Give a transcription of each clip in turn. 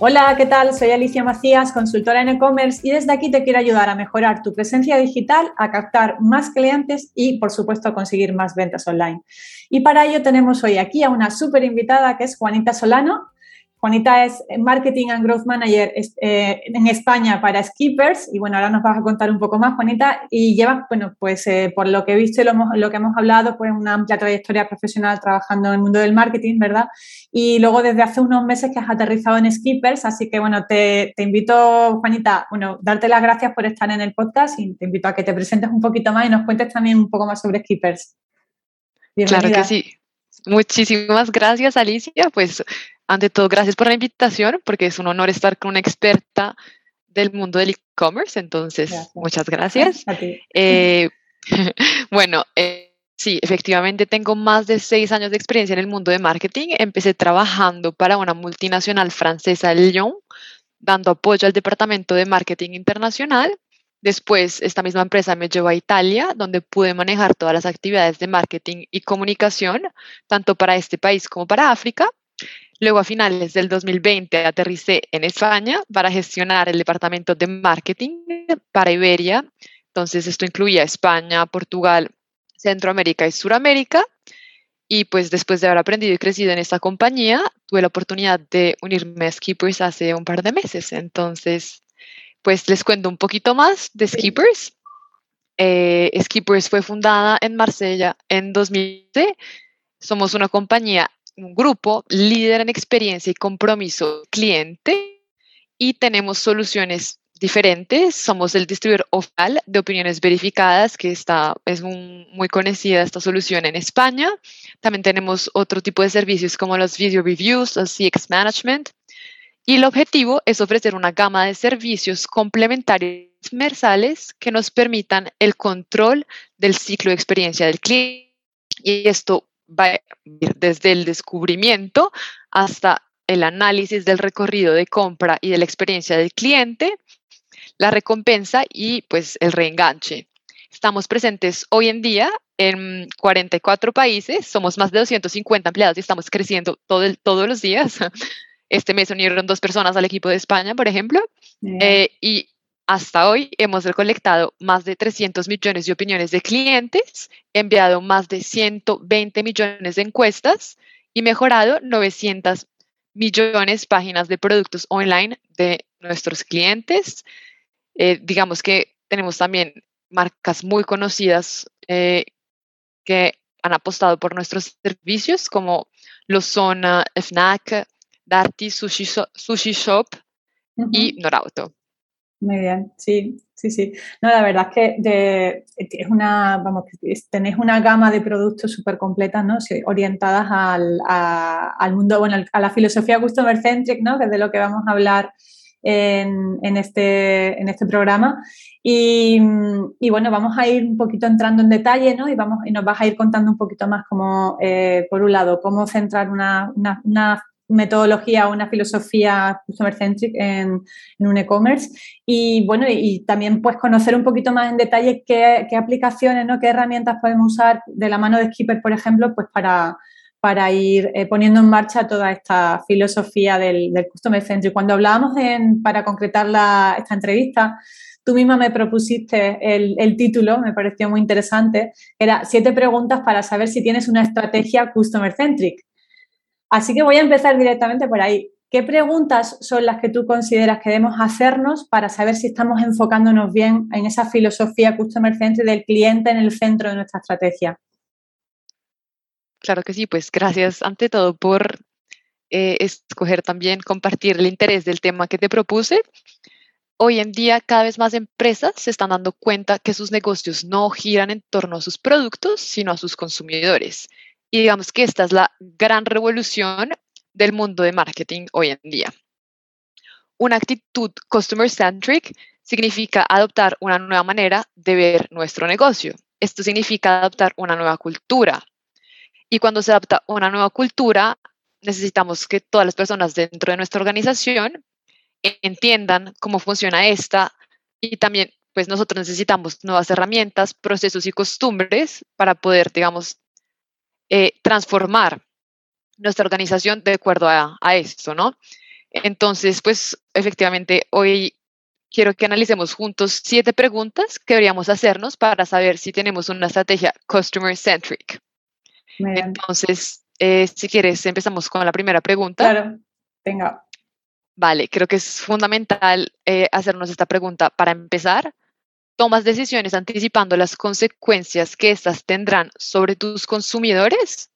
Hola, ¿qué tal? Soy Alicia Macías, consultora en e-commerce y desde aquí te quiero ayudar a mejorar tu presencia digital, a captar más clientes y, por supuesto, a conseguir más ventas online. Y para ello tenemos hoy aquí a una súper invitada que es Juanita Solano. Juanita es Marketing and Growth Manager eh, en España para Skippers y bueno, ahora nos vas a contar un poco más, Juanita, y llevas, bueno, pues eh, por lo que he visto y lo, que hemos hablado, pues una amplia trayectoria profesional trabajando en el mundo del marketing, ¿verdad? Y luego desde hace unos meses que has aterrizado en Skippers, así que bueno, te, invito, Juanita, bueno, darte las gracias por estar en el podcast y te invito a que te presentes un poquito más y nos cuentes también un poco más sobre Skippers. Claro que sí. Muchísimas gracias, Alicia. Pues ante todo, gracias por la invitación, porque es un honor estar con una experta del mundo del e-commerce. Entonces, muchas gracias. Eh, bueno, eh, sí, efectivamente tengo más de seis años de experiencia en el mundo de marketing. Empecé trabajando para una multinacional francesa, Lyon, dando apoyo al departamento de marketing internacional. Después, esta misma empresa me llevó a Italia, donde pude manejar todas las actividades de marketing y comunicación, tanto para este país como para África. Luego, a finales del 2020, aterricé en España para gestionar el departamento de marketing para Iberia. Entonces, esto incluía España, Portugal, Centroamérica y Suramérica. Y pues después de haber aprendido y crecido en esta compañía, tuve la oportunidad de unirme a Skippers hace un par de meses. Entonces, pues les cuento un poquito más de Skippers. Eh, Skippers fue fundada en Marsella en 2000. Somos una compañía un grupo líder en experiencia y compromiso cliente y tenemos soluciones diferentes. Somos el distribuidor oficial de opiniones verificadas, que está, es muy conocida esta solución en España. También tenemos otro tipo de servicios como los video reviews, los CX Management. Y el objetivo es ofrecer una gama de servicios complementarios universales que nos permitan el control del ciclo de experiencia del cliente. Y esto va desde el descubrimiento hasta el análisis del recorrido de compra y de la experiencia del cliente, la recompensa y pues el reenganche. Estamos presentes hoy en día en 44 países, somos más de 250 empleados y estamos creciendo todo todos los días. Este mes unieron dos personas al equipo de España, por ejemplo, eh, y hasta hoy hemos recolectado más de 300 millones de opiniones de clientes, enviado más de 120 millones de encuestas y mejorado 900 millones de páginas de productos online de nuestros clientes. Eh, digamos que tenemos también marcas muy conocidas eh, que han apostado por nuestros servicios, como lo son uh, Fnac, Darty, Sushi, Shop y Norauto. Muy bien, sí, sí, sí. No, la verdad es que es una, vamos, tenéis una gama de productos súper completas, ¿no? orientadas al, mundo, bueno, a la filosofía customer centric, ¿no? Que es de lo que vamos a hablar en, este, en este programa. Y, bueno, vamos a ir un poquito entrando en detalle, ¿no? Y, vamos, y nos vas a ir contando un poquito más como, eh, por un lado, cómo centrar una, una, una metodología una filosofía customer centric en, un e-commerce. Y bueno y, también pues conocer un poquito más en detalle qué, aplicaciones no qué herramientas podemos usar de la mano de Skipper por ejemplo pues para para ir eh, poniendo en marcha toda esta filosofía del, customer centric cuando hablábamos en, para concretar esta entrevista tú misma me propusiste el, el, título, me pareció muy interesante, era siete preguntas para saber si tienes una estrategia customer centric. Así que voy a empezar directamente por ahí. ¿Qué preguntas son las que tú consideras que debemos hacernos para saber si estamos enfocándonos bien en esa filosofía customer centric del cliente en el centro de nuestra estrategia? Claro que sí, pues gracias ante todo por eh, escoger también compartir el interés del tema que te propuse. Hoy en día cada vez más empresas se están dando cuenta que sus negocios no giran en torno a sus productos, sino a sus consumidores. Y digamos que esta es la gran revolución del mundo de marketing hoy en día. Una actitud customer centric significa adoptar una nueva manera de ver nuestro negocio. Esto significa adoptar una nueva cultura. Y cuando se adopta una nueva cultura, necesitamos que todas las personas dentro de nuestra organización entiendan cómo funciona esta y también pues nosotros necesitamos nuevas herramientas, procesos y costumbres para poder, digamos, eh, transformar nuestra organización de acuerdo a, esto, ¿no? Entonces, pues efectivamente, hoy quiero que analicemos juntos siete preguntas que deberíamos hacernos para saber si tenemos una estrategia customer centric. Entonces, eh, si quieres, empezamos con la primera pregunta. Claro, venga. Vale, creo que es fundamental eh, hacernos esta pregunta para empezar. ¿Tomas decisiones anticipando las consecuencias que éstas tendrán sobre tus consumidores?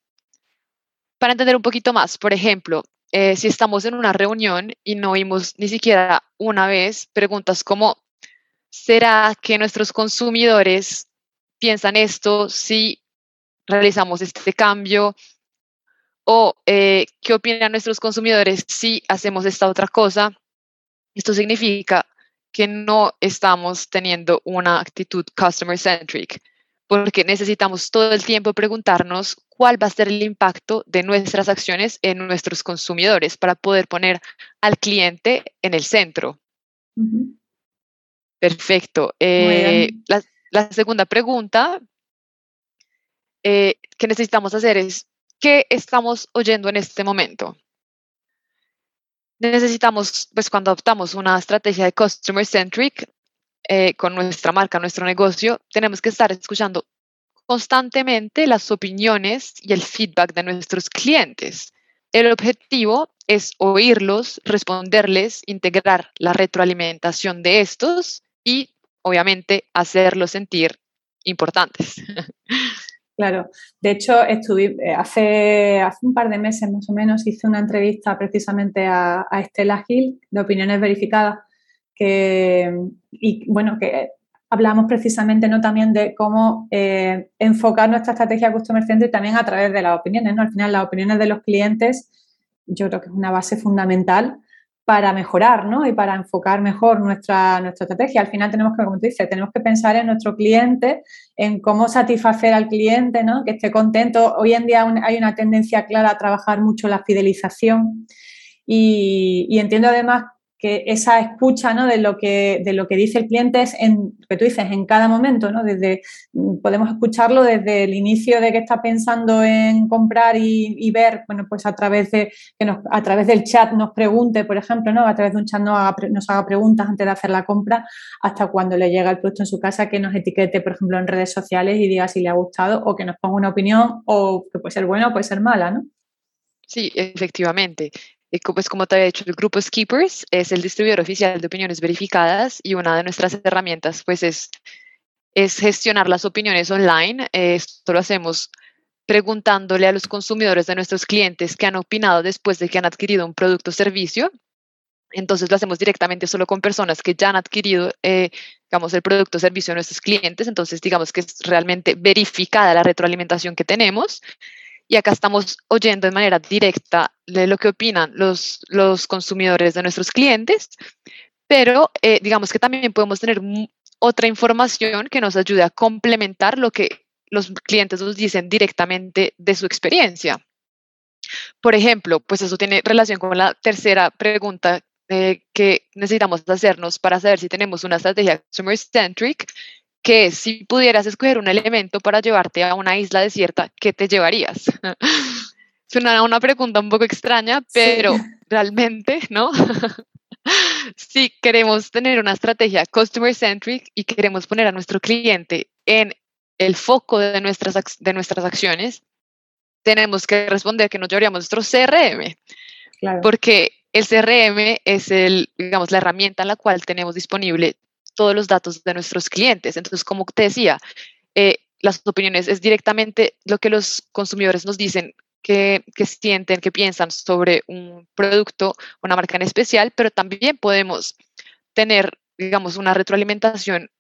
Para entender un poquito más, por ejemplo, eh, si estamos en una reunión y no oímos ni siquiera una vez preguntas como, ¿será que nuestros consumidores piensan esto si realizamos este cambio? ¿O eh, qué opinan nuestros consumidores si hacemos esta otra cosa? Esto significa que no estamos teniendo una actitud customer centric, porque necesitamos todo el tiempo preguntarnos cuál va a ser el impacto de nuestras acciones en nuestros consumidores para poder poner al cliente en el centro. Perfecto. Eh, la, segunda pregunta eh, que necesitamos hacer es, ¿qué estamos oyendo en este momento? Necesitamos, pues cuando adoptamos una estrategia de customer centric eh, con nuestra marca, nuestro negocio, tenemos que estar escuchando constantemente las opiniones y el feedback de nuestros clientes. El objetivo es oírlos, responderles, integrar la retroalimentación de estos y, obviamente, hacerlos sentir importantes. Claro, de hecho, estuve, eh, hace, hace un par de meses más o menos hice una entrevista precisamente a, Estela Gil de Opiniones Verificadas, que, y bueno, que hablamos precisamente ¿no? también de cómo eh, enfocar nuestra estrategia Customer Centric también a través de las opiniones. ¿no? Al final, las opiniones de los clientes yo creo que es una base fundamental para mejorar ¿no? y para enfocar mejor nuestra, nuestra estrategia. Al final tenemos que, como tú dices, tenemos que pensar en nuestro cliente, en cómo satisfacer al cliente, ¿no? que esté contento. Hoy en día hay una tendencia clara a trabajar mucho la fidelización y, y entiendo además que esa escucha ¿no? de, lo que, de lo que dice el cliente es en, que tú dices, en cada momento, ¿no? Desde, podemos escucharlo desde el inicio de que está pensando en comprar y, ver, bueno, pues a través de que nos, a través del chat nos pregunte, por ejemplo, ¿no? A través de un chat nos haga, nos haga preguntas antes de hacer la compra, hasta cuando le llega el producto en su casa, que nos etiquete, por ejemplo, en redes sociales y diga si le ha gustado o que nos ponga una opinión o que puede ser buena o puede ser mala, ¿no? Sí, efectivamente. Pues como te había dicho, el grupo Skippers es el distribuidor oficial de opiniones verificadas y una de nuestras herramientas pues es, es gestionar las opiniones online. Esto lo hacemos preguntándole a los consumidores de nuestros clientes que han opinado después de que han adquirido un producto o servicio. Entonces lo hacemos directamente solo con personas que ya han adquirido, eh, digamos, el producto o servicio de nuestros clientes. Entonces, digamos que es realmente verificada la retroalimentación que tenemos y acá estamos oyendo de manera directa lo que opinan los, los consumidores de nuestros clientes, pero eh, digamos que también podemos tener otra información que nos ayude a complementar lo que los clientes nos dicen directamente de su experiencia. Por ejemplo, pues eso tiene relación con la tercera pregunta eh, que necesitamos hacernos para saber si tenemos una estrategia consumer que si pudieras escoger un elemento para llevarte a una isla desierta, ¿qué te llevarías? Suena una pregunta un poco extraña, pero realmente, ¿no? si queremos tener una estrategia customer centric y queremos poner a nuestro cliente en el foco de nuestras, de nuestras acciones, tenemos que responder que nos llevaríamos nuestro CRM. Porque el CRM es el, digamos, la herramienta en la cual tenemos disponible todos los datos de nuestros clientes. Entonces, como te decía, eh, las opiniones es directamente lo que los consumidores nos dicen que, sienten, que piensan sobre un producto, una marca en especial, pero también podemos tener, digamos, una retroalimentación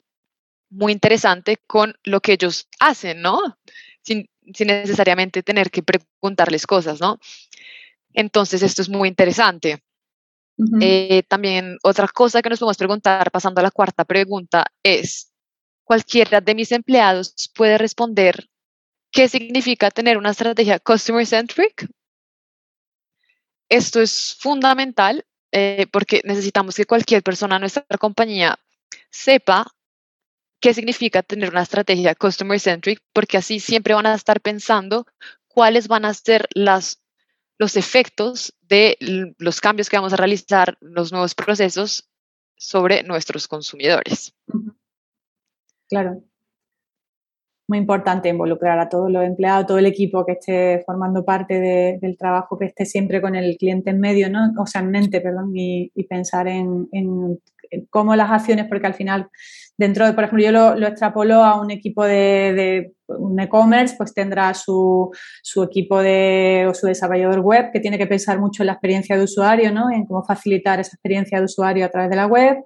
muy interesante con lo que ellos hacen, ¿no? Sin, sin necesariamente tener que preguntarles cosas, ¿no? Entonces, esto es muy interesante. Eh, también otra cosa que nos podemos preguntar, pasando a la cuarta pregunta, es, ¿cualquiera de mis empleados puede responder qué significa tener una estrategia customer centric? Esto es fundamental eh, porque necesitamos que cualquier persona en nuestra compañía sepa qué significa tener una estrategia customer centric, porque así siempre van a estar pensando cuáles van a ser las los efectos de los cambios que vamos a realizar, los nuevos procesos sobre nuestros consumidores. Claro. Muy importante involucrar a todos los empleados, todo el equipo que esté formando parte del trabajo, que esté siempre con el cliente en medio, ¿no? O sea, en mente, perdón, y, pensar en, cómo las acciones, porque al final, dentro de, por ejemplo, yo lo, extrapolo a un equipo de, un e-commerce, pues tendrá su, su, equipo de, o su desarrollador web que tiene que pensar mucho en la experiencia de usuario, ¿no? En cómo facilitar esa experiencia de usuario a través de la web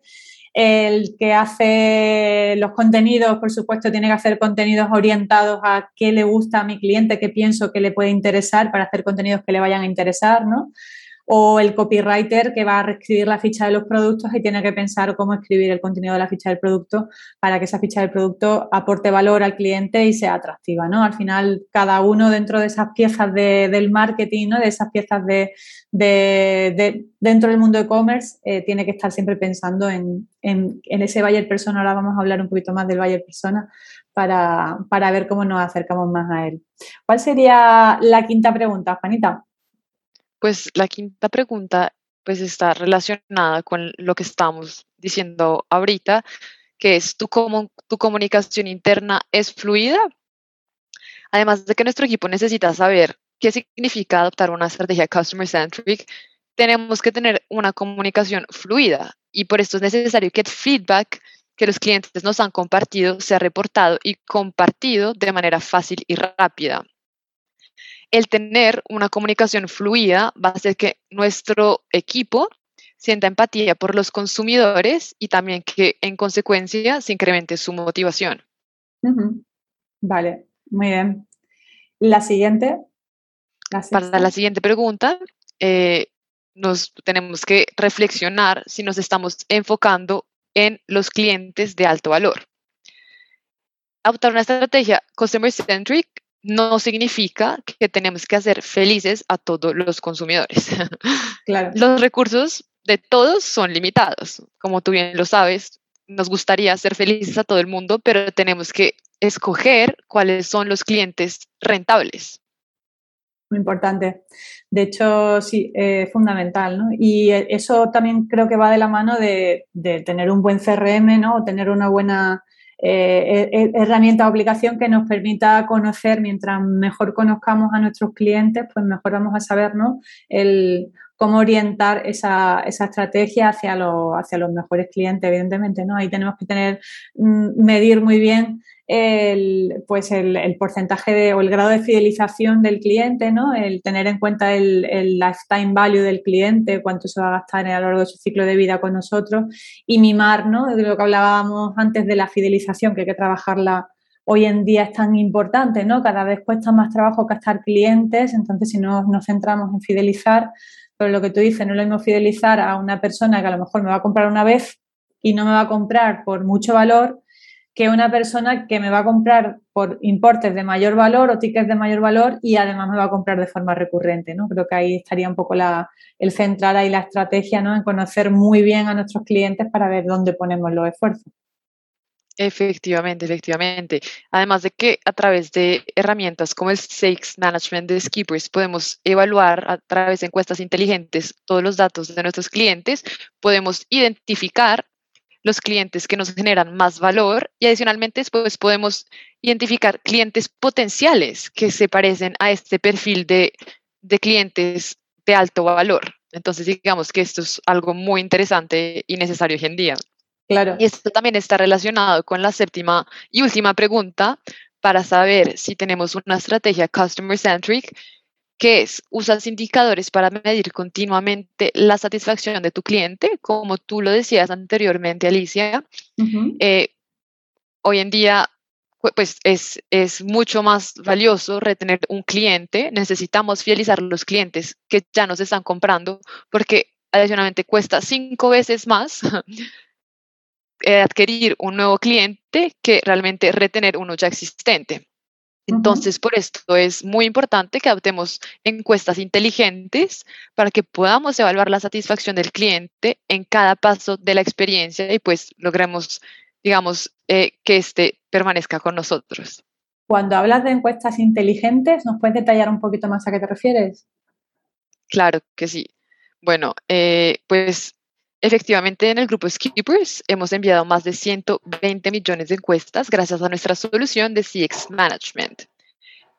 el que hace los contenidos, por supuesto, tiene que hacer contenidos orientados a qué le gusta a mi cliente, qué pienso que le puede interesar para hacer contenidos que le vayan a interesar, ¿no? O el copywriter que va a reescribir la ficha de los productos y tiene que pensar cómo escribir el contenido de la ficha del producto para que esa ficha del producto aporte valor al cliente y sea atractiva, ¿no? Al final, cada uno dentro de esas piezas del marketing, ¿no? De esas piezas de, dentro del mundo e-commerce, eh, tiene que estar siempre pensando en, ese buyer persona. Ahora vamos a hablar un poquito más del buyer persona para, para ver cómo nos acercamos más a él. ¿Cuál sería la quinta pregunta, Juanita? Pues la quinta pregunta pues está relacionada con lo que estamos diciendo ahorita, que es tu, tu comunicación interna es fluida. Además de que nuestro equipo necesita saber qué significa adoptar una estrategia customer centric, tenemos que tener una comunicación fluida y por esto es necesario que el feedback que los clientes nos han compartido sea reportado y compartido de manera fácil y rápida el tener una comunicación fluida va a hacer que nuestro equipo sienta empatía por los consumidores y también que en consecuencia se incremente su motivación. Vale, muy bien. La siguiente. Para la siguiente pregunta, eh, nos tenemos que reflexionar si nos estamos enfocando en los clientes de alto valor. Adoptar una estrategia customer centric no significa que tenemos que hacer felices a todos los consumidores. Claro. Los recursos de todos son limitados. Como tú bien lo sabes, nos gustaría hacer felices a todo el mundo, pero tenemos que escoger cuáles son los clientes rentables. Muy importante. De hecho, sí, es fundamental. ¿no? Y eso también creo que va de la mano de, de tener un buen CRM, ¿no? O tener una buena eh, herramienta o aplicación que nos permita conocer, mientras mejor conozcamos a nuestros clientes, pues mejor vamos a saber el, cómo orientar esa, esa estrategia hacia, hacia los mejores clientes, evidentemente, ¿no? Ahí tenemos que tener, mm, medir muy bien el, pues el, porcentaje de, o el grado de fidelización del cliente, ¿no? El tener en cuenta el, lifetime value del cliente, cuánto se va a gastar a lo largo de su ciclo de vida con nosotros y mimar, ¿no? De lo que hablábamos antes de la fidelización, que hay que trabajarla hoy en día es tan importante, ¿no? Cada vez cuesta más trabajo captar clientes, entonces si no nos centramos en fidelizar, pero lo que tú dices, no lo mismo fidelizar a una persona que a lo mejor me va a comprar una vez y no me va a comprar por mucho valor que una persona que me va a comprar por importes de mayor valor o tickets de mayor valor y además me va a comprar de forma recurrente, ¿no? Creo que ahí estaría un poco la, el centrar ahí la estrategia, ¿no? En conocer muy bien a nuestros clientes para ver dónde ponemos los esfuerzos. Efectivamente, efectivamente. Además de que a través de herramientas como el Sales Management de Skippers podemos evaluar a través de encuestas inteligentes todos los datos de nuestros clientes, podemos identificar los clientes que nos generan más valor y adicionalmente después podemos identificar clientes potenciales que se parecen a este perfil de, clientes de alto valor. Entonces, digamos que esto es algo muy interesante y necesario hoy en día. Claro. Y esto también está relacionado con la séptima y última pregunta para saber si tenemos una estrategia customer centric que es, usas indicadores para medir continuamente la satisfacción de tu cliente, como tú lo decías anteriormente, Alicia. Eh, hoy en día, pues es, es mucho más valioso retener un cliente. Necesitamos fidelizar los clientes que ya nos están comprando, porque adicionalmente cuesta cinco veces más eh, adquirir un nuevo cliente que realmente retener uno ya existente. Entonces, por esto es muy importante que adoptemos encuestas inteligentes para que podamos evaluar la satisfacción del cliente en cada paso de la experiencia y pues logremos, digamos, eh, que éste permanezca con nosotros. Cuando hablas de encuestas inteligentes, ¿nos puedes detallar un poquito más a qué te refieres? Claro que sí. Bueno, eh, pues efectivamente en el grupo Skippers hemos enviado más de 120 millones de encuestas gracias a nuestra solución de CX Management.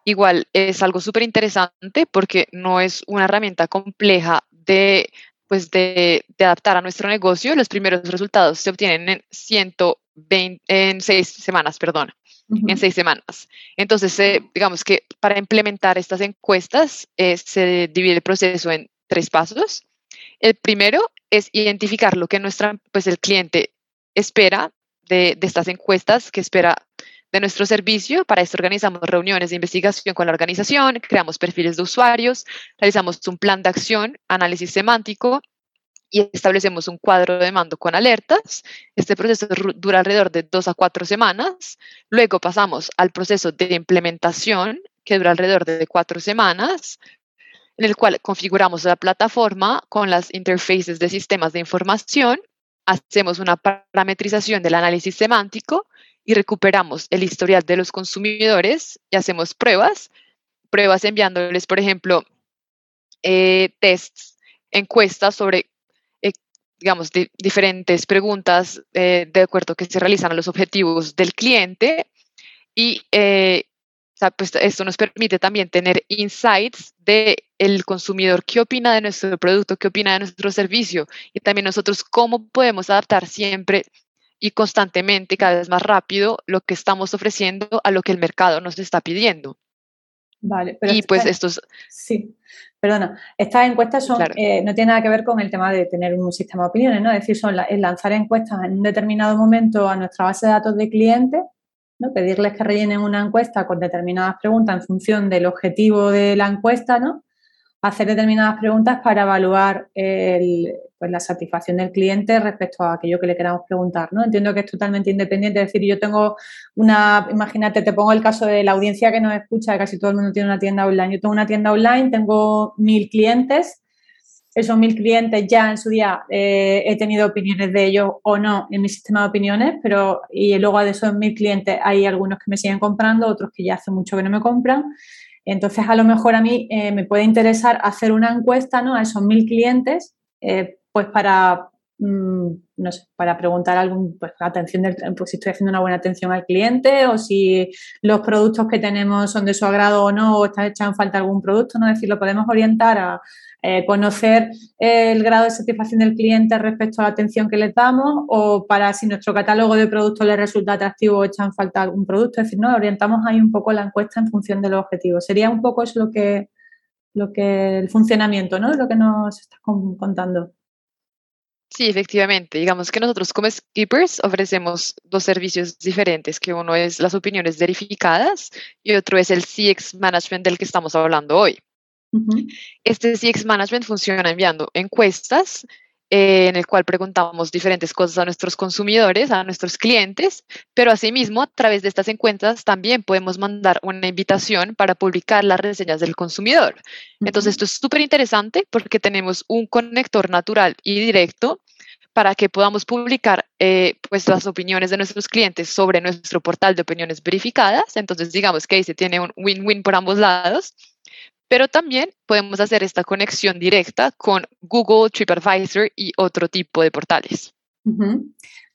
Igual es algo súper interesante porque no es una herramienta compleja de, pues de, adaptar a nuestro negocio. Los primeros resultados se obtienen en 120, en seis semanas, perdón, en seis semanas. Entonces, eh, digamos que para implementar estas encuestas eh, se divide el proceso en tres pasos. El primero es identificar lo que nuestra, pues el cliente espera de, de estas encuestas, que espera de nuestro servicio. Para esto organizamos reuniones de investigación con la organización, creamos perfiles de usuarios, realizamos un plan de acción, análisis semántico y establecemos un cuadro de mando con alertas. Este proceso dura alrededor de dos a cuatro semanas. Luego pasamos al proceso de implementación, que dura alrededor de cuatro semanas, en el cual configuramos la plataforma con las interfaces de sistemas de información, hacemos una parametrización del análisis semántico y recuperamos el historial de los consumidores y hacemos pruebas, pruebas enviándoles, por ejemplo, eh, tests, encuestas sobre, eh, digamos, diferentes preguntas eh, de acuerdo que se realizan a los objetivos del cliente y pues, esto nos permite también tener insights de el consumidor, qué opina de nuestro producto, qué opina de nuestro servicio y también nosotros cómo podemos adaptar siempre y constantemente, cada vez más rápido, lo que estamos ofreciendo a lo que el mercado nos está pidiendo. Vale, pero y pues estos... Sí, perdona, estas encuestas son, eh, no tienen nada que ver con el tema de tener un sistema de opiniones, ¿no? Es decir, son lanzar encuestas en un determinado momento a nuestra base de datos de clientes, ¿no? Pedirles que rellenen una encuesta con determinadas preguntas en función del objetivo de la encuesta, ¿no? hacer determinadas preguntas para evaluar pues, la satisfacción del cliente respecto a aquello que le queramos preguntar. ¿no? Entiendo que es totalmente independiente. Es decir, yo tengo una, imagínate, te pongo el caso de la audiencia que nos escucha, casi todo el mundo tiene una tienda online. Yo tengo una tienda online, tengo mil clientes. Esos mil clientes ya en su día eh, he tenido opiniones de ellos o no en mi sistema de opiniones, pero y luego de esos mil clientes hay algunos que me siguen comprando, otros que ya hace mucho que no me compran. Entonces, a lo mejor a mí eh, me puede interesar hacer una encuesta ¿no? a esos mil clientes, eh, pues para, mm, no sé, para preguntar algún, pues, atención del, pues si estoy haciendo una buena atención al cliente o si los productos que tenemos son de su agrado o no, o está echando falta algún producto, ¿no? Es decir, lo podemos orientar a, eh, conocer el grado de satisfacción del cliente respecto a la atención que le damos o para si nuestro catálogo de productos le resulta atractivo o echan falta algún producto. Es decir, no, orientamos ahí un poco la encuesta en función de los objetivos. Sería un poco eso lo que, lo que el funcionamiento, ¿no? Lo que nos estás contando. Sí, efectivamente. Digamos que nosotros como Skippers ofrecemos dos servicios diferentes, que uno es las opiniones verificadas y otro es el CX Management del que estamos hablando hoy. Este CX Management funciona enviando encuestas eh, en el cual preguntamos diferentes cosas a nuestros consumidores, a nuestros clientes, pero asimismo a través de estas encuestas también podemos mandar una invitación para publicar las reseñas del consumidor. Entonces esto es súper interesante porque tenemos un conector natural y directo para que podamos publicar eh, pues las opiniones de nuestros clientes sobre nuestro portal de opiniones verificadas. Entonces digamos que ahí se tiene un win-win por ambos lados pero también podemos hacer esta conexión directa con Google, TripAdvisor y otro tipo de portales.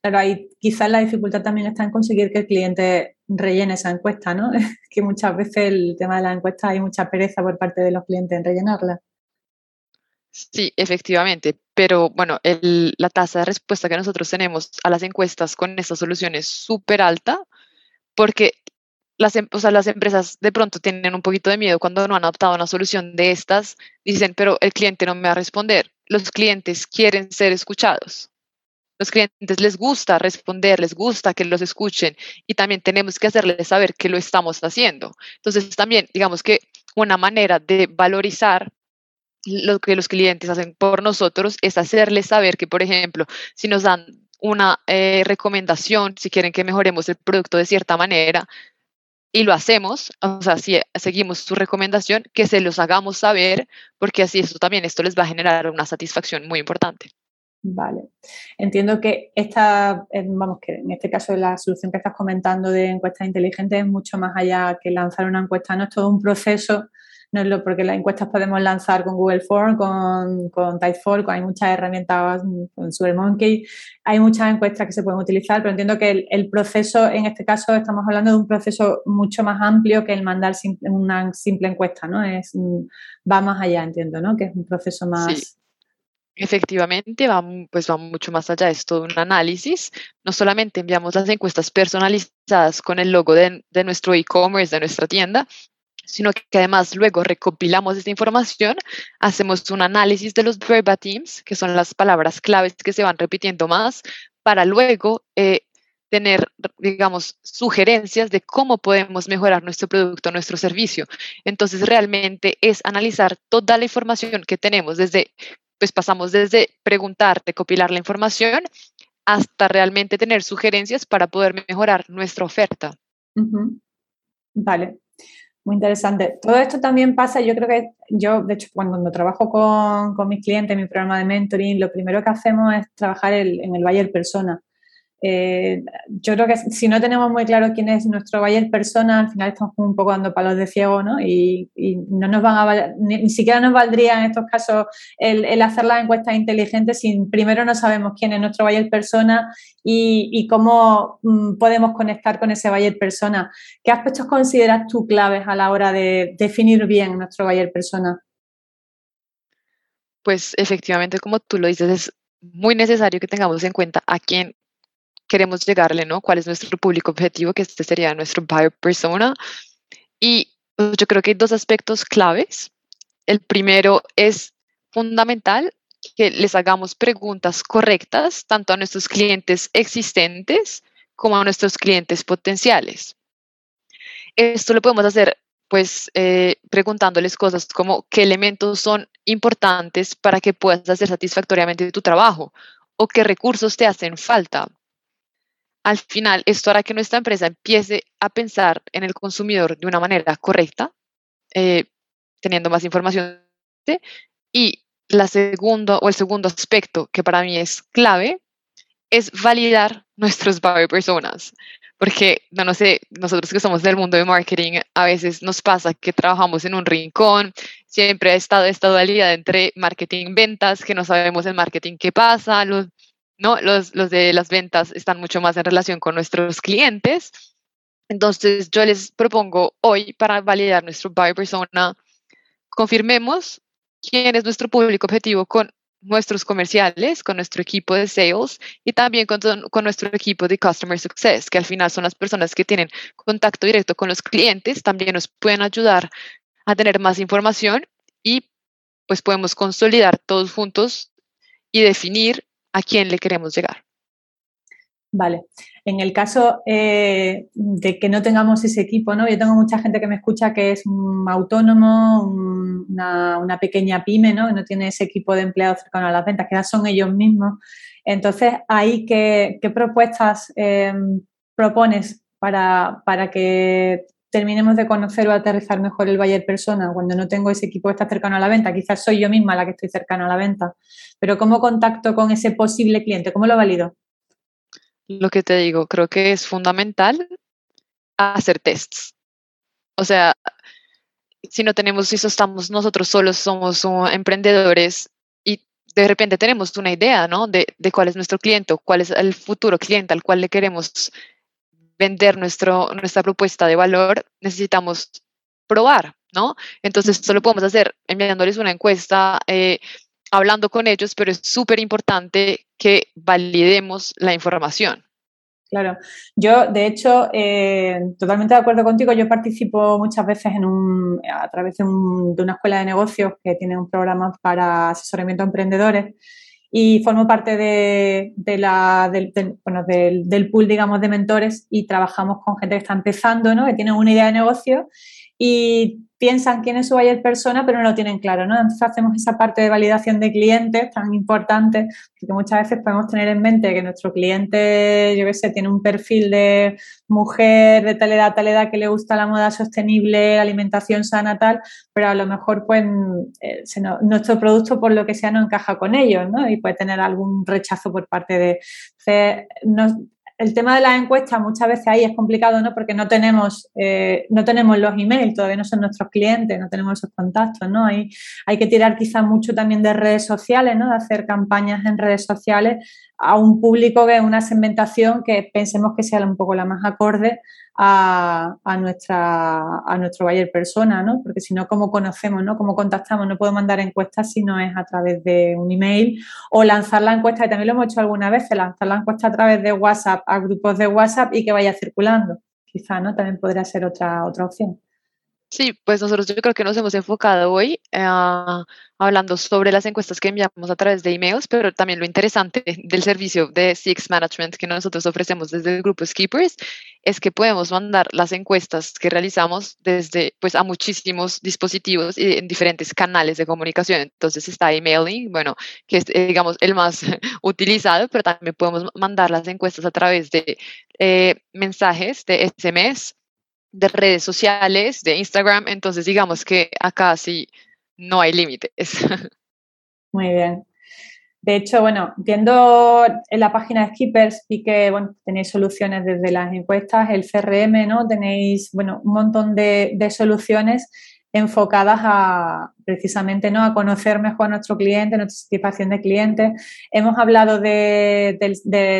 Pero ahí quizás la dificultad también está en conseguir que el cliente rellene esa encuesta, ¿no? que muchas veces el tema de la encuesta hay mucha pereza por parte de los clientes en rellenarla. Sí, efectivamente, pero bueno, la tasa de respuesta que nosotros tenemos a las encuestas con esta solución es súper alta porque las, em, o sea, las empresas de pronto tienen un poquito de miedo cuando no han adoptado una solución de estas, dicen, pero el cliente no me va a responder. Los clientes quieren ser escuchados. Los clientes les gusta responder, les gusta que los escuchen y también tenemos que hacerles saber que lo estamos haciendo. Entonces, también, digamos que una manera de valorizar lo que los clientes hacen por nosotros es hacerles saber que, por ejemplo, si nos dan una eh, recomendación, si quieren que mejoremos el producto de cierta manera, y lo hacemos, o sea, si seguimos su recomendación, que se los hagamos saber, porque así esto también, esto les va a generar una satisfacción muy importante. Vale. Entiendo que esta, vamos, que en este caso la solución que estás comentando de encuestas inteligentes es mucho más allá que lanzar una encuesta, no es todo un proceso no es lo porque las encuestas podemos lanzar con Google Form, con, con Typeform, hay muchas herramientas con SuperMonkey, hay muchas encuestas que se pueden utilizar, pero entiendo que el, proceso, en este caso estamos hablando de un proceso mucho más amplio que el mandar una simple encuesta, ¿no? Es, va más allá, entiendo, ¿no? Que es un proceso más... Efectivamente, va, pues va mucho más allá. Es todo un análisis. No solamente enviamos las encuestas personalizadas con el logo de, de nuestro e-commerce, de nuestra tienda, sino que además luego recopilamos esta información, hacemos un análisis de los verbatims, que son las palabras claves que se van repitiendo más, para luego eh, tener, digamos, sugerencias de cómo podemos mejorar nuestro producto, nuestro servicio. Entonces, realmente es analizar toda la información que tenemos desde pues pasamos desde preguntar, recopilar la información, hasta realmente tener sugerencias para poder mejorar nuestra oferta. Vale, muy interesante. Todo esto también pasa, yo creo que yo, de hecho, cuando, trabajo con, con, mis clientes en mi programa de mentoring, lo primero que hacemos es trabajar en el buyer persona. Eh, yo creo que si no tenemos muy claro quién es nuestro buyer persona, al final estamos un poco dando palos de ciego, ¿no? Y, no nos van a ni, siquiera nos valdría en estos casos el, hacer las encuestas inteligentes si primero no sabemos quién es nuestro buyer persona y, cómo mm, podemos conectar con ese buyer persona. ¿Qué aspectos consideras tú claves a la hora de definir bien nuestro buyer persona? Pues efectivamente, como tú lo dices, es muy necesario que tengamos en cuenta a quién queremos llegarle, ¿no? ¿Cuál es nuestro público objetivo? Que este sería nuestro buyer persona. Y pues, yo creo que hay dos aspectos claves. El primero es fundamental que les hagamos preguntas correctas tanto a nuestros clientes existentes como a nuestros clientes potenciales. Esto lo podemos hacer pues eh, preguntándoles cosas como qué elementos son importantes para que puedas hacer satisfactoriamente tu trabajo o qué recursos te hacen falta al final esto hará que nuestra empresa empiece a pensar en el consumidor de una manera correcta, eh, teniendo más información. Y la segundo, o el segundo aspecto que para mí es clave es validar nuestros buyer personas. Porque, no, no sé, nosotros que somos del mundo de marketing, a veces nos pasa que trabajamos en un rincón, siempre ha estado esta dualidad entre marketing y ventas, que no sabemos el marketing qué pasa, los, ¿no? Los, de las ventas están mucho más en relación con nuestros clientes. Entonces, yo les propongo hoy para validar nuestro buyer persona, confirmemos quién es nuestro público objetivo con nuestros comerciales, con nuestro equipo de sales y también con, con, nuestro equipo de customer success, que al final son las personas que tienen contacto directo con los clientes, también nos pueden ayudar a tener más información y pues podemos consolidar todos juntos y definir a quién le queremos llegar. Vale. En el caso eh, de que no tengamos ese equipo, ¿no? Yo tengo mucha gente que me escucha que es un autónomo, una, pequeña pyme, ¿no? Que no tiene ese equipo de empleados cercano a las ventas, que ya son ellos mismos. Entonces, ahí, ¿qué, propuestas em, propones para, para que terminemos de conocer o aterrizar mejor el buyer persona cuando no tengo ese equipo que está cercano a la venta. Quizás soy yo misma la que estoy cercana a la venta, pero ¿cómo contacto con ese posible cliente? ¿Cómo lo valido? Lo que te digo, creo que es fundamental hacer tests. O sea, si no tenemos, si estamos nosotros solos, somos emprendedores y de repente tenemos una idea, ¿no? De, de cuál es nuestro cliente, cuál es el futuro cliente al cual le queremos vender nuestro, nuestra propuesta de valor, necesitamos probar, ¿no? Entonces, esto lo podemos hacer enviándoles una encuesta, eh, hablando con ellos, pero es súper importante que validemos la información. Claro, yo de hecho, eh, totalmente de acuerdo contigo, yo participo muchas veces en un, a través de, de una escuela de negocios que tiene un programa para asesoramiento a emprendedores y formo parte de, la, del, bueno, del, del, pool, digamos, de mentores y trabajamos con gente que está empezando, ¿no? que tiene una idea de negocio y piensan quién es su buyer persona, pero no lo tienen claro, ¿no? Entonces hacemos esa parte de validación de clientes tan importante, porque muchas veces podemos tener en mente que nuestro cliente, yo qué sé, tiene un perfil de mujer de tal edad, tal edad que le gusta la moda sostenible, alimentación sana, tal, pero a lo mejor pues eh, nuestro producto por lo que sea no encaja con ellos, ¿no? Y puede tener algún rechazo por parte de... el tema de las encuestas muchas veces ahí es complicado, ¿no? Porque no tenemos, eh, no tenemos los emails, todavía no son nuestros clientes, no tenemos esos contactos, ¿no? Hay, hay que tirar quizás mucho también de redes sociales, ¿no? De hacer campañas en redes sociales a un público que es una segmentación que pensemos que sea un poco la más acorde a, nuestra, a nuestro buyer persona, ¿no? Porque si no, ¿cómo conocemos, ¿no? ¿Cómo contactamos? No puedo mandar encuestas si no es a través de un email o lanzar la encuesta, y también lo hemos hecho alguna vez, lanzar la encuesta a través de WhatsApp a grupos de WhatsApp y que vaya circulando. Quizá, ¿no? También podría ser otra, otra opción. Sí, pues nosotros yo creo que nos hemos enfocado hoy uh, hablando sobre las encuestas que enviamos a través de emails, pero también lo interesante del servicio de Six Management que nosotros ofrecemos desde el grupo Skippers es que podemos mandar las encuestas que realizamos desde pues a muchísimos dispositivos y en diferentes canales de comunicación. Entonces está emailing, bueno, que es eh, digamos el más utilizado, pero también podemos mandar las encuestas a través de eh, mensajes de SMS de redes sociales, de Instagram, entonces digamos que acá sí no hay límites. Muy bien. De hecho, bueno, viendo en la página de Skippers vi que bueno, tenéis soluciones desde las encuestas, el CRM, ¿no? Tenéis bueno, un montón de, de soluciones enfocadas a precisamente ¿no? a conocer mejor a nuestro cliente, nuestra satisfacción de clientes. Hemos hablado de,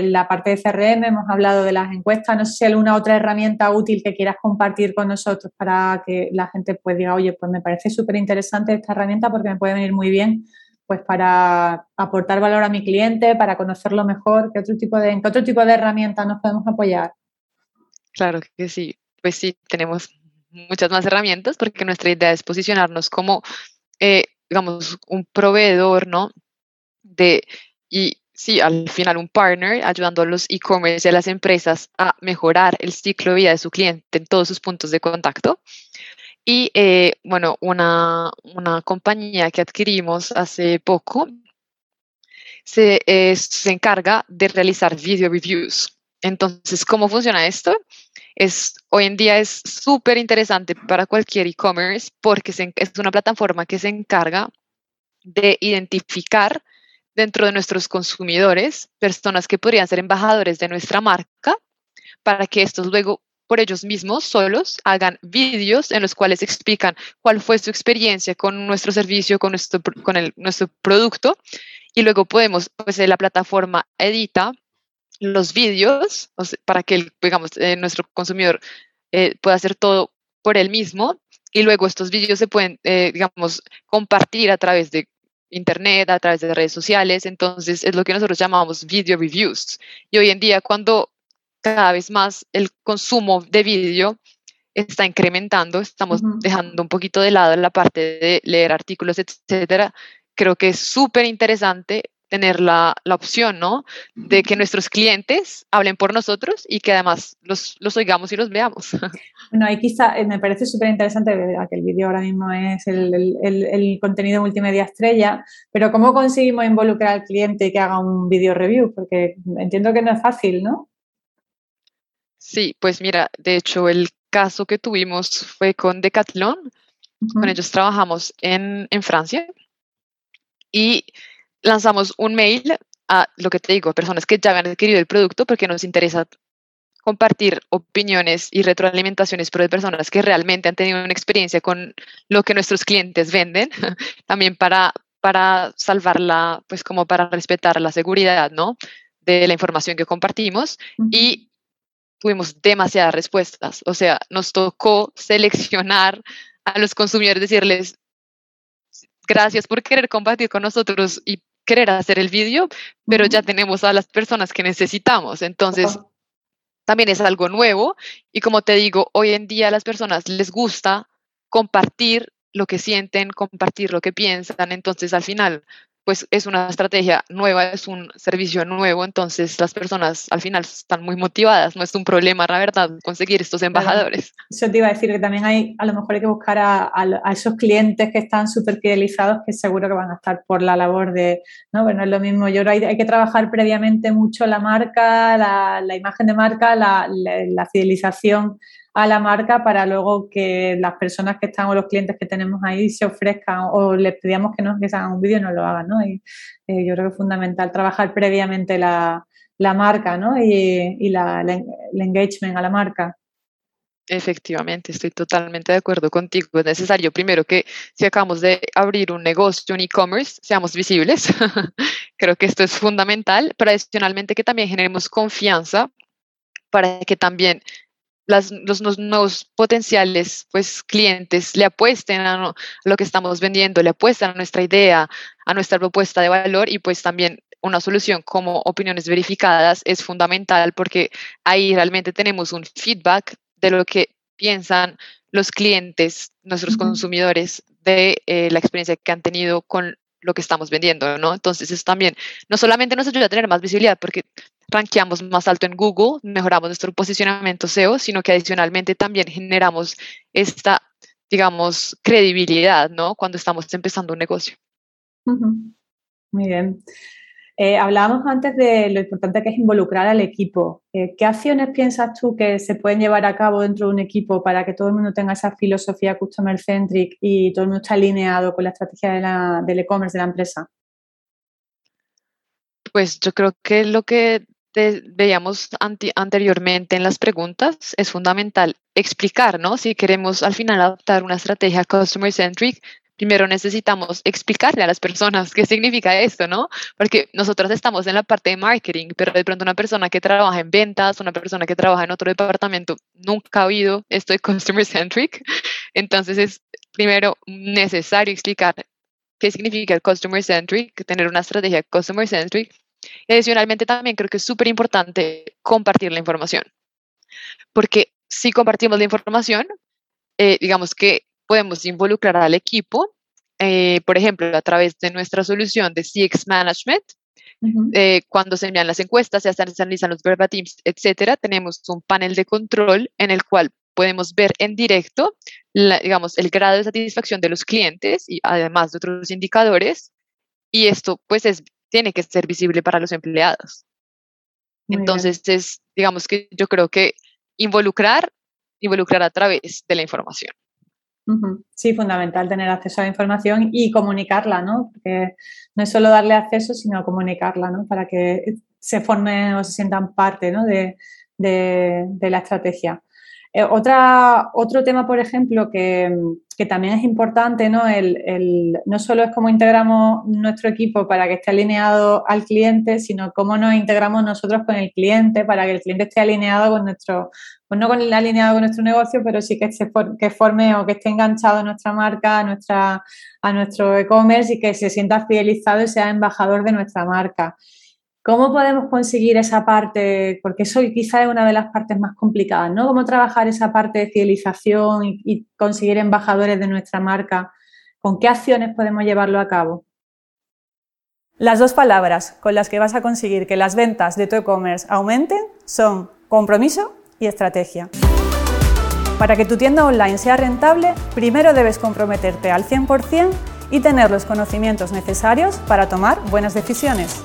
la parte de CRM, hemos hablado de las encuestas. No sé si hay alguna otra herramienta útil que quieras compartir con nosotros para que la gente pues diga, oye, pues me parece súper interesante esta herramienta porque me puede venir muy bien pues para aportar valor a mi cliente, para conocerlo mejor. ¿Qué otro tipo de, ¿En qué otro tipo de herramientas nos podemos apoyar? Claro que sí. Pues sí, tenemos muchas más herramientas porque nuestra idea es posicionarnos como, eh, digamos, un proveedor, ¿no? De, y sí, al final un partner ayudando a los e-commerce y a las empresas a mejorar el ciclo de vida de su cliente en todos sus puntos de contacto. Y eh, bueno, una, una, compañía que adquirimos hace poco se, eh, se encarga de realizar video reviews. Entonces, ¿cómo funciona esto? Es, hoy en día es súper interesante para cualquier e-commerce porque es una plataforma que se encarga de identificar dentro de nuestros consumidores personas que podrían ser embajadores de nuestra marca para que estos luego por ellos mismos solos hagan vídeos en los cuales explican cuál fue su experiencia con nuestro servicio, con nuestro, con el, nuestro producto. Y luego podemos, pues la plataforma edita los vídeos para que, digamos, eh, nuestro consumidor eh, pueda hacer todo por él mismo y luego estos vídeos se pueden, eh, digamos, compartir a través de internet, a través de redes sociales, entonces es lo que nosotros llamamos video reviews. Y hoy en día cuando cada vez más el consumo de vídeo está incrementando, estamos dejando un poquito de lado la parte de leer artículos, etcétera. Creo que es súper interesante tener la, la, opción, ¿no? De que nuestros clientes hablen por nosotros y que además los, los oigamos y los veamos. Bueno, ahí quizá eh, me parece súper interesante que el vídeo ahora mismo es el, el, el, contenido multimedia estrella, pero ¿cómo conseguimos involucrar al cliente y que haga un video review? Porque entiendo que no es fácil, ¿no? Sí, pues mira, de hecho el caso que tuvimos fue con Decathlon. Con ellos trabajamos en, en Francia y lanzamos un mail a lo que te digo, personas que ya habían adquirido el producto porque nos interesa compartir opiniones y retroalimentaciones pero de personas que realmente han tenido una experiencia con lo que nuestros clientes venden, también para, para salvarla, pues como para respetar la seguridad, ¿no? De la información que compartimos y tuvimos demasiadas respuestas, o sea, nos tocó seleccionar a los consumidores, decirles, gracias por querer compartir con nosotros y querer hacer el vídeo, pero ya tenemos a las personas que necesitamos. Entonces, también es algo nuevo y como te digo, hoy en día a las personas les gusta compartir lo que sienten, compartir lo que piensan. Entonces, al final, pues es una estrategia nueva, es un servicio nuevo, entonces las personas al final están muy motivadas, no es un problema, la verdad, conseguir estos embajadores. Eso te iba a decir que también hay, a lo mejor hay que buscar a, esos clientes que están súper fidelizados, que seguro que van a estar por la labor de, no, bueno, es lo mismo, yo creo hay, hay que trabajar previamente mucho la marca, la, imagen de marca, la, la fidelización a la marca para luego que las personas que están o los clientes que tenemos ahí se ofrezcan o les pedíamos que nos que hagan un vídeo y nos lo hagan, ¿no? Y eh, yo creo que es fundamental trabajar previamente la, marca, ¿no? Y, y la, el engagement a la marca. Efectivamente, estoy totalmente de acuerdo contigo. Es necesario primero que si acabamos de abrir un negocio, un e-commerce, seamos visibles. Creo que esto es fundamental, pero adicionalmente que también generemos confianza para que también los, nuevos potenciales pues, clientes le apuesten a, lo que estamos vendiendo, le apuestan a nuestra idea, a nuestra propuesta de valor y pues también una solución como opiniones verificadas es fundamental porque ahí realmente tenemos un feedback de lo que piensan los clientes, nuestros consumidores, de eh, la experiencia que han tenido con lo que estamos vendiendo, ¿no? Entonces, eso también no solamente nos ayuda a tener más visibilidad porque rankeamos más alto en Google, mejoramos nuestro posicionamiento SEO, sino que adicionalmente también generamos esta, digamos, credibilidad, ¿no? Cuando estamos empezando un negocio. Muy bien. Eh, hablábamos antes de lo importante que es involucrar al equipo. Eh, ¿Qué acciones piensas tú que se pueden llevar a cabo dentro de un equipo para que todo el mundo tenga esa filosofía customer centric y todo el mundo esté alineado con la estrategia del e-commerce de la empresa? Pues yo creo que lo que veíamos anteriormente en las preguntas es fundamental explicar, ¿no? Si queremos al final adoptar una estrategia customer centric, primero necesitamos explicarle a las personas qué significa esto, ¿no? Porque nosotros estamos en la parte de marketing, pero de pronto una persona que trabaja en ventas, una persona que trabaja en otro departamento, nunca ha oído esto de customer centric. Entonces es primero necesario explicar qué significa el customer centric, tener una estrategia customer centric. Y adicionalmente también creo que es súper importante compartir la información. Porque si compartimos la información, eh, digamos que podemos involucrar al equipo, eh, por ejemplo, a través de nuestra solución de CX Management. Eh, cuando se envían las encuestas, se analizan los verbatims, etcétera, tenemos un panel de control en el cual podemos ver en directo, digamos, el grado de satisfacción de los clientes y además de otros indicadores. Y esto, pues, es, tiene que ser visible para los empleados. Entonces, es, digamos que yo creo que involucrar, involucrar a través de la información. Sí, fundamental tener acceso a la información y comunicarla, ¿no? Porque no es solo darle acceso, sino comunicarla, ¿no? Para que se formen o se sientan parte ¿no? de, la estrategia. Eh, otra, otro tema, por ejemplo, que, también es importante, ¿no? El, no solo es cómo integramos nuestro equipo para que esté alineado al cliente, sino cómo nos integramos nosotros con el cliente para que el cliente esté alineado con nuestro, pues no con el alineado con nuestro negocio, pero sí que, que forme o que esté enganchado a nuestra marca, a, nuestra, a nuestro e-commerce y que se sienta fidelizado y sea embajador de nuestra marca. ¿Cómo podemos conseguir esa parte? Porque eso quizá es una de las partes más complicadas, ¿no? ¿Cómo trabajar esa parte de fidelización y, conseguir embajadores de nuestra marca? ¿Con qué acciones podemos llevarlo a cabo? Las dos palabras con las que vas a conseguir que las ventas de tu e-commerce aumenten son compromiso y estrategia. Para que tu tienda online sea rentable, primero debes comprometerte al 100% y tener los conocimientos necesarios para tomar buenas decisiones.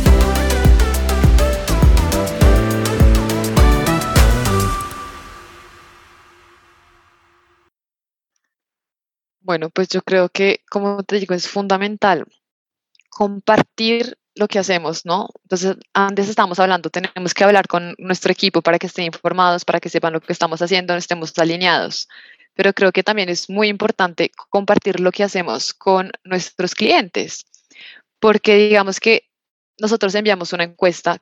Bueno, pues yo creo que, como te digo, es fundamental compartir lo que hacemos, ¿no? Entonces, antes estamos hablando, tenemos que hablar con nuestro equipo para que estén informados, para que sepan lo que estamos haciendo, estemos alineados. pero creo que también es muy importante compartir lo que hacemos con nuestros clientes, porque digamos que nosotros enviamos una encuesta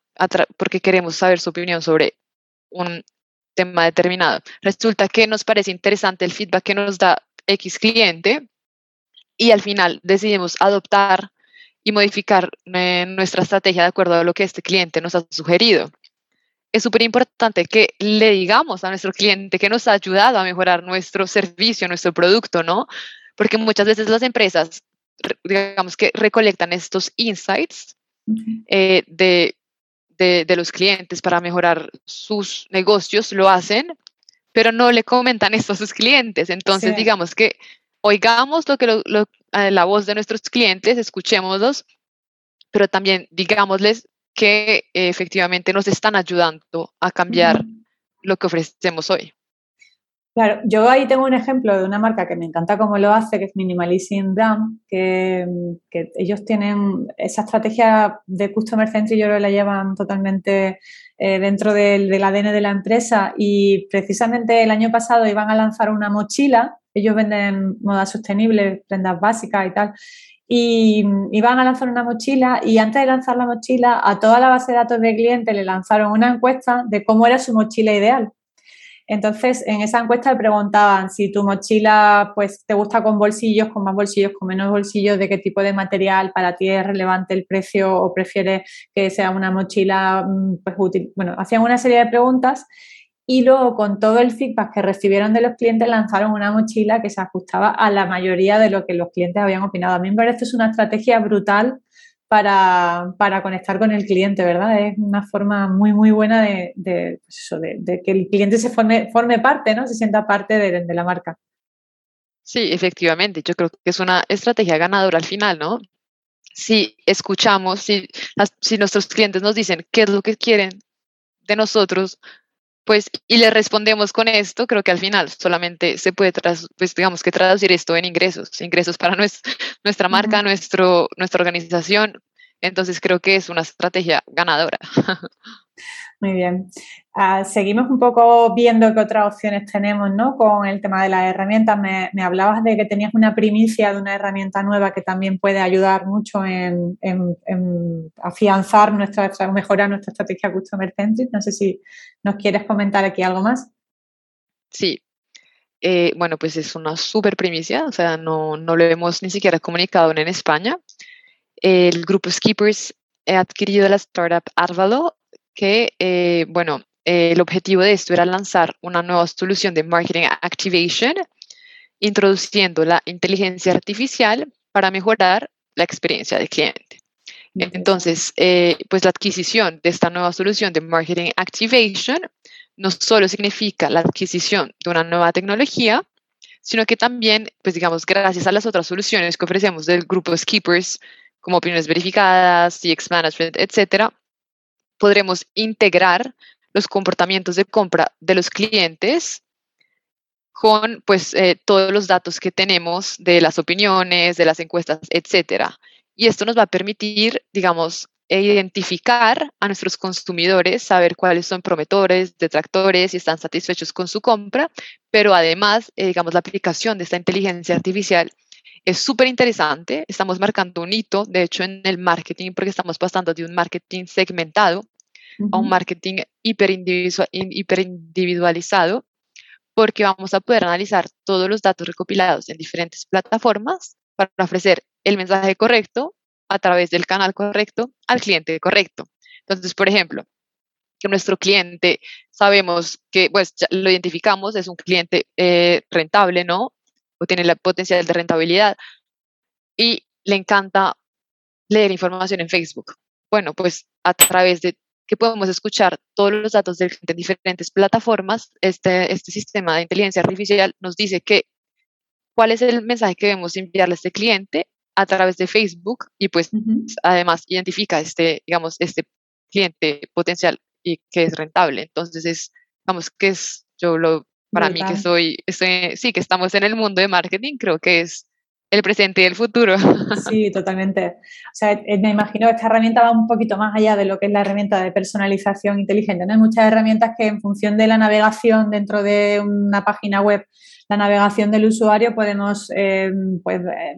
porque queremos saber su opinión sobre un tema determinado. Resulta que nos parece interesante el feedback que nos da X cliente y al final decidimos adoptar y modificar eh, nuestra estrategia de acuerdo a lo que este cliente nos ha sugerido. Es súper importante que le digamos a nuestro cliente que nos ha ayudado a mejorar nuestro servicio, nuestro producto, ¿no? Porque muchas veces las empresas, digamos que recolectan estos insights eh, de, de, los clientes para mejorar sus negocios, lo hacen, pero no le comentan esto a sus clientes. Entonces, digamos que oigamos lo que lo, eh, la voz de nuestros clientes, escuchémoslos, pero también digámosles que eh, efectivamente nos están ayudando a cambiar lo que ofrecemos hoy. Claro, yo ahí tengo un ejemplo de una marca que me encanta cómo lo hace, que es Minimalism Brand, que, que ellos tienen esa estrategia de Customer Centric, yo creo que la llevan totalmente eh, dentro del, del, ADN de la empresa y precisamente el año pasado iban a lanzar una mochila, ellos venden moda sostenible, prendas básicas y tal, y iban a lanzar una mochila y antes de lanzar la mochila a toda la base de datos de clientes le lanzaron una encuesta de cómo era su mochila ideal entonces, en esa encuesta preguntaban si tu mochila pues te gusta con bolsillos, con más bolsillos, con menos bolsillos, de qué tipo de material para ti es relevante el precio o prefieres que sea una mochila mm, pues útil. Bueno, hacían una serie de preguntas y luego con todo el feedback que recibieron de los clientes lanzaron una mochila que se ajustaba a la mayoría de lo que los clientes habían opinado. A mí me parece es una estrategia brutal para, para, conectar con el cliente, ¿verdad? Es una forma muy, muy buena de, pues que el cliente se forme, forme parte, ¿no? Se sienta parte de, la marca. Sí, efectivamente. Yo creo que es una estrategia ganadora al final, ¿no? Si escuchamos, si nuestros clientes nos dicen qué es lo que quieren de nosotros, pues, y le respondemos con esto, creo que al final solamente se puede, pues, digamos que traducir esto en ingresos, ingresos para nuestra marca, nuestro, nuestra organización. Entonces creo que es una estrategia ganadora. Muy bien. Ah, seguimos un poco viendo qué otras opciones tenemos ¿no? con el tema de las herramientas. Me, hablabas de que tenías una primicia de una herramienta nueva que también puede ayudar mucho en, afianzar nuestra, mejorar nuestra estrategia Customer Centric. No sé si nos quieres comentar aquí algo más. Sí. Eh, bueno, pues es una súper primicia, o sea, no, no lo hemos ni siquiera comunicado en España. El grupo Skippers ha adquirido la startup Arvalo que, eh, bueno, el objetivo de esto era lanzar una nueva solución de marketing activation, introduciendo la inteligencia artificial para mejorar la experiencia del cliente. Entonces, eh, pues la adquisición de esta nueva solución de marketing activation no solo significa la adquisición de una nueva tecnología, sino que también, pues digamos, gracias a las otras soluciones que ofrecemos del grupo Skippers, como opiniones verificadas, CX Management, etcétera, podremos integrar los comportamientos de compra de los clientes con pues eh, todos los datos que tenemos de las opiniones, de las encuestas, etcétera. Y esto nos va a permitir, digamos, identificar a nuestros consumidores, saber cuáles son prometores, detractores y están satisfechos con su compra, pero además, eh, digamos, la aplicación de esta inteligencia artificial es súper interesante. Estamos marcando un hito, de hecho, en el marketing, porque estamos pasando de un marketing segmentado a un marketing hiperindividualizado, porque vamos a poder analizar todos los datos recopilados en diferentes plataformas para ofrecer el mensaje correcto a través del canal correcto al cliente correcto. Entonces, por ejemplo, que nuestro cliente sabemos que, pues, lo identificamos, es un cliente eh, rentable, ¿no? O tiene la potencial de rentabilidad y le encanta leer información en Facebook. Bueno, pues a través de que podemos escuchar todos los datos de diferentes plataformas, este, este sistema de inteligencia artificial nos dice que cuál es el mensaje que debemos enviarle a este cliente a través de Facebook y pues además identifica este, digamos, este cliente potencial y que es rentable. Entonces es, vamos, que es, yo lo para mí que soy, sí, que estamos en el mundo de marketing, creo que es el presente y el futuro. Sí, totalmente. O sea, eh, me imagino que esta herramienta va un poquito más allá de lo que es la herramienta de personalización inteligente. ¿no? Hay muchas herramientas que en función de la navegación dentro de una página web, la navegación del usuario, podemos eh, pues, eh,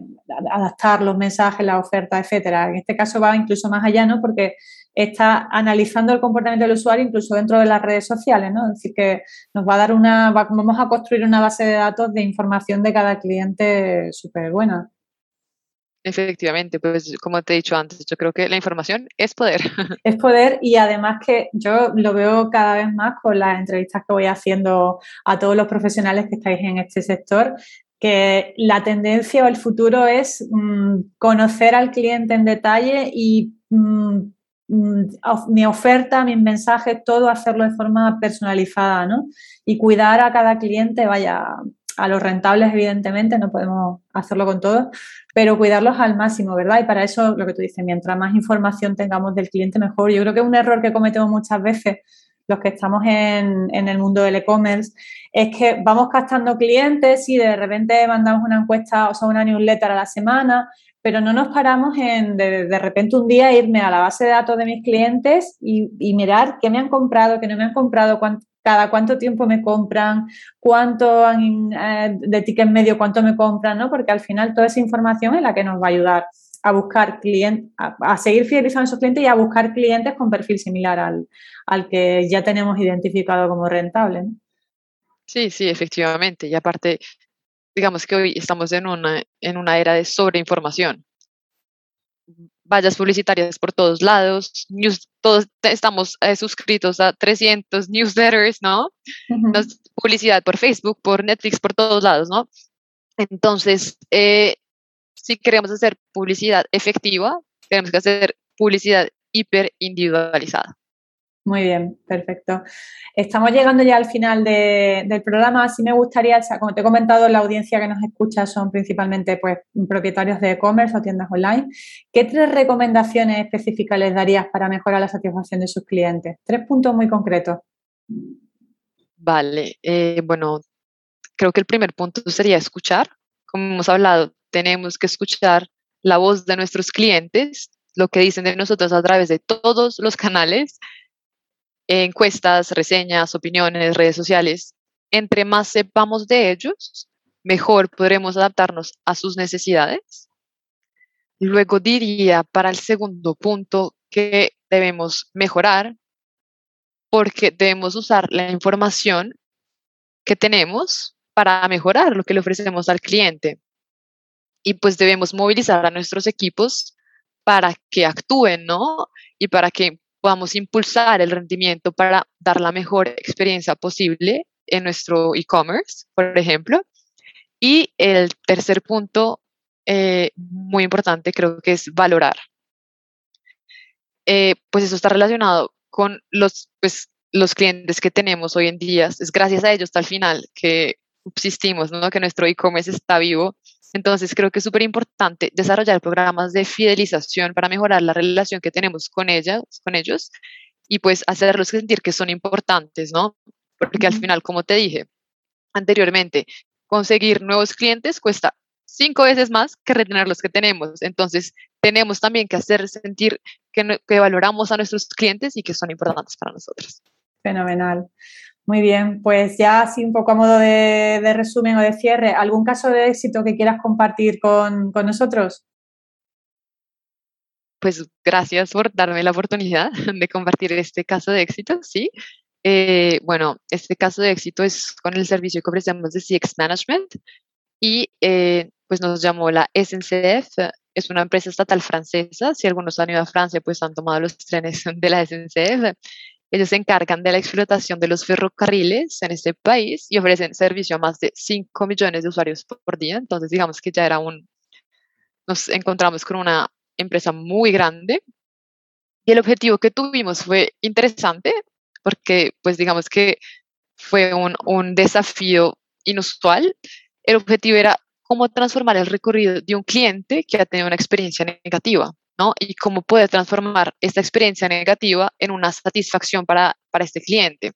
adaptar los mensajes, la oferta, etcétera. En este caso va incluso más allá, ¿no? Porque está analizando el comportamiento del usuario incluso dentro de las redes sociales, ¿no? Es decir, que nos va a dar una, vamos a construir una base de datos de información de cada cliente súper buena. Efectivamente, pues como te he dicho antes, yo creo que la información es poder. Es poder y además que yo lo veo cada vez más con las entrevistas que voy haciendo a todos los profesionales que estáis en este sector, que la tendencia o el futuro es mm, conocer al cliente en detalle y mm, mi oferta, mis mensajes, todo hacerlo de forma personalizada, ¿no? Y cuidar a cada cliente, vaya, a los rentables, evidentemente, no podemos hacerlo con todos, pero cuidarlos al máximo, ¿verdad? Y para eso, lo que tú dices, mientras más información tengamos del cliente, mejor. Yo creo que un error que cometemos muchas veces los que estamos en, en el mundo del e-commerce, es que vamos captando clientes y de repente mandamos una encuesta, o sea, una newsletter a la semana, pero no nos paramos en de, repente un día irme a la base de datos de mis clientes y, mirar qué me han comprado, qué no me han comprado, cada cuánto tiempo me compran, cuánto eh, de ticket medio, cuánto me compran, ¿no? Porque al final toda esa información es la que nos va a ayudar a buscar clientes, a, seguir fidelizando a esos clientes y a buscar clientes con perfil similar al, al que ya tenemos identificado como rentable. Sí, sí, efectivamente. Y aparte, digamos que hoy estamos en una, en una era de sobreinformación. Vallas publicitarias por todos lados, news, todos estamos eh, suscritos a 300 newsletters, ¿no? publicidad por Facebook, por Netflix, por todos lados, ¿no? Entonces, eh, si queremos hacer publicidad efectiva, tenemos que hacer publicidad hiper individualizada. Muy bien, perfecto. Estamos llegando ya al final del programa. Así me gustaría, como te he comentado, la audiencia que nos escucha son principalmente pues, propietarios de e-commerce o tiendas online. ¿Qué tres recomendaciones específicas les darías para mejorar la satisfacción de sus clientes? Tres puntos muy concretos. Vale, eh, bueno, creo que el primer punto sería escuchar. Como hemos hablado, tenemos que escuchar la voz de nuestros clientes, lo que dicen de nosotros a través de todos los canales encuestas, reseñas, opiniones, redes sociales, entre más sepamos de ellos, mejor podremos adaptarnos a sus necesidades. Luego diría para el segundo punto que debemos mejorar porque debemos usar la información que tenemos para mejorar lo que le ofrecemos al cliente. Y pues debemos movilizar a nuestros equipos para que actúen, ¿no? Y para que podamos impulsar el rendimiento para dar la mejor experiencia posible en nuestro e-commerce, por ejemplo. Y el tercer punto, eh, muy importante, creo que es valorar. Eh, pues eso está relacionado con los, pues, los clientes que tenemos hoy en día. Es gracias a ellos hasta el final que subsistimos, ¿no? que nuestro e-commerce está vivo entonces, creo que es súper importante desarrollar programas de fidelización para mejorar la relación que tenemos con ellas, con ellos, y pues hacerlos sentir que son importantes, ¿no? Porque al final, como te dije anteriormente, conseguir nuevos clientes cuesta cinco veces más que retener los que tenemos. Entonces, tenemos también que hacer sentir que, que valoramos a nuestros clientes y que son importantes para nosotros. Fenomenal. Muy bien, pues ya así un poco a modo de, resumen o de cierre, ¿algún caso de éxito que quieras compartir con, nosotros? Pues gracias por darme la oportunidad de compartir este caso de éxito, sí. Eh, bueno, este caso de éxito es con el servicio que ofrecemos de CX Management y eh, pues nos llamó la SNCF, es una empresa estatal francesa, si algunos han ido a Francia pues han tomado los trenes de la SNCF ellos se encargan de la explotación de los ferrocarriles en este país y ofrecen servicio a más de 5 millones de usuarios por día. Entonces, digamos que ya era un, nos encontramos con una empresa muy grande. Y el objetivo que tuvimos fue interesante porque, pues, digamos que fue un, un desafío inusual. El objetivo era cómo transformar el recorrido de un cliente que ha tenido una experiencia negativa. Y cómo puede transformar esta experiencia negativa en una satisfacción para, para este cliente.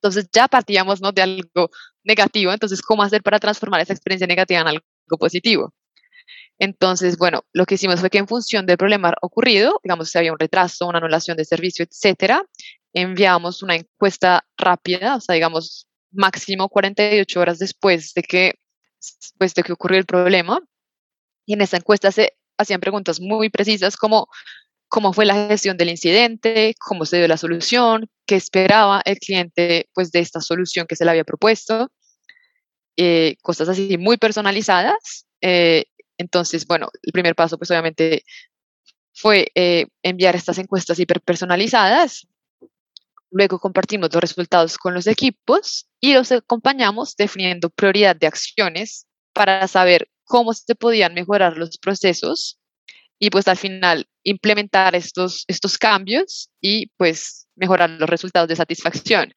Entonces ya partíamos, ¿no? De algo negativo, entonces, ¿cómo hacer para transformar esa experiencia negativa en algo positivo? Entonces, bueno, lo que hicimos fue que en función del problema ocurrido, digamos, si había un retraso, una anulación de servicio, etcétera, enviamos una encuesta rápida, o sea, digamos, máximo 48 horas después de que, pues, de que ocurrió el problema. Y en esa encuesta se hacían preguntas muy precisas como cómo fue la gestión del incidente, cómo se dio la solución, qué esperaba el cliente pues, de esta solución que se le había propuesto, eh, cosas así muy personalizadas. Eh, entonces, bueno, el primer paso pues obviamente fue eh, enviar estas encuestas hiperpersonalizadas. Luego compartimos los resultados con los equipos y los acompañamos definiendo prioridad de acciones para saber cómo se podían mejorar los procesos y pues al final implementar estos, estos cambios y pues mejorar los resultados de satisfacción.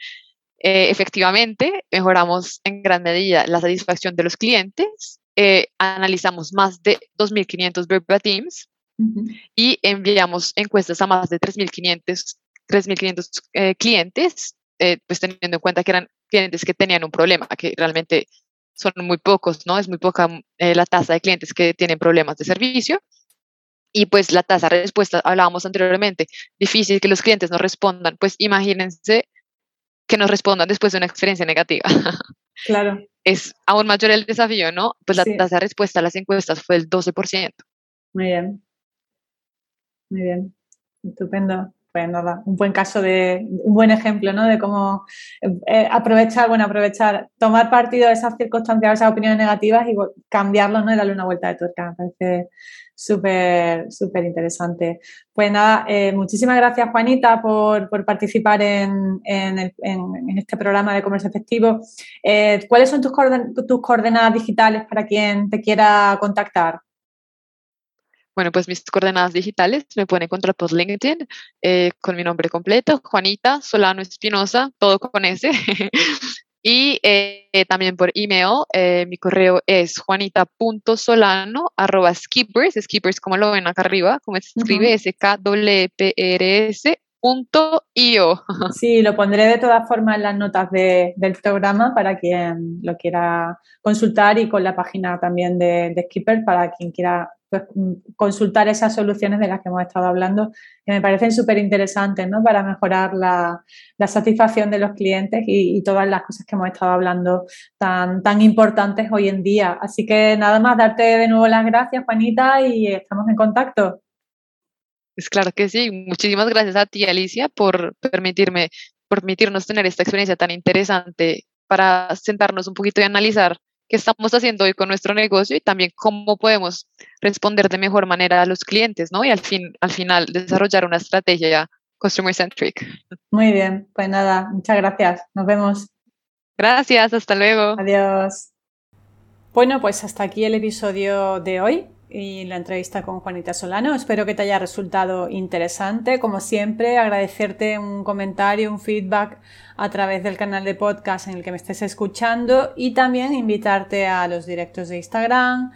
Eh, efectivamente, mejoramos en gran medida la satisfacción de los clientes, eh, analizamos más de 2.500 verbatims y enviamos encuestas a más de 3.500 3.500 eh, clientes, pues teniendo en cuenta que eran clientes que tenían un problema, que realmente son muy pocos, ¿no? Es muy poca la tasa de clientes que tienen problemas de servicio. Y pues la tasa de respuesta, hablábamos anteriormente, difícil que los clientes nos respondan, pues imagínense que nos respondan después de una experiencia negativa. Claro. Es aún mayor el desafío, ¿no? Pues la tasa de respuesta a las encuestas fue el 12%. Muy bien. Muy bien. Estupendo. Pues un buen caso de, un buen ejemplo, ¿no? De cómo eh, aprovechar, bueno, aprovechar, tomar partido de esas circunstancias, esas opiniones negativas y cambiarlo, ¿no? Y darle una vuelta de tuerca. Me parece súper, súper interesante. Pues nada, eh, muchísimas gracias Juanita por, participar en, este programa de comercio efectivo. Eh, ¿Cuáles son tus, tus coordenadas digitales para quien te quiera contactar? Bueno, pues mis coordenadas digitales me pueden encontrar por LinkedIn eh, con mi nombre completo, Juanita Solano Espinosa, todo con S. Y eh, también por email, eh, mi correo es juanita.solano arroba skippers, skippers como lo ven acá arriba, como se escribe, s k w p r s punto io. Sí, lo pondré de todas formas en las notas del programa para quien lo quiera consultar y con la página también de, de Skipper para quien quiera pues, consultar esas soluciones de las que hemos estado hablando, que me parecen súper interesantes ¿no? para mejorar la, satisfacción de los clientes y, todas las cosas que hemos estado hablando tan, tan importantes hoy en día. Así que nada más, darte de nuevo las gracias, Juanita, y estamos en contacto. Es claro que sí. Muchísimas gracias a ti, Alicia, por permitirme, permitirnos tener esta experiencia tan interesante para sentarnos un poquito y analizar qué estamos haciendo hoy con nuestro negocio y también cómo podemos responder de mejor manera a los clientes, ¿no? Y al, fin, al final desarrollar una estrategia customer centric. Muy bien, pues nada, muchas gracias. Nos vemos. Gracias, hasta luego. Adiós. Bueno, pues hasta aquí el episodio de hoy y la entrevista con Juanita Solano. Espero que te haya resultado interesante. Como siempre, agradecerte un comentario, un feedback a través del canal de podcast en el que me estés escuchando y también invitarte a los directos de Instagram,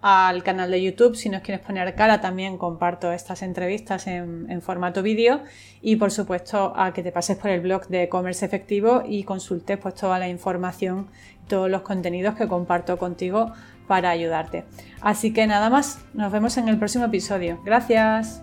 al canal de YouTube. Si nos quieres poner cara, también comparto estas entrevistas en, formato vídeo y por supuesto a que te pases por el blog de Commerce Efectivo y consultes pues toda la información, todos los contenidos que comparto contigo para ayudarte. Así que nada más, nos vemos en el próximo episodio. Gracias.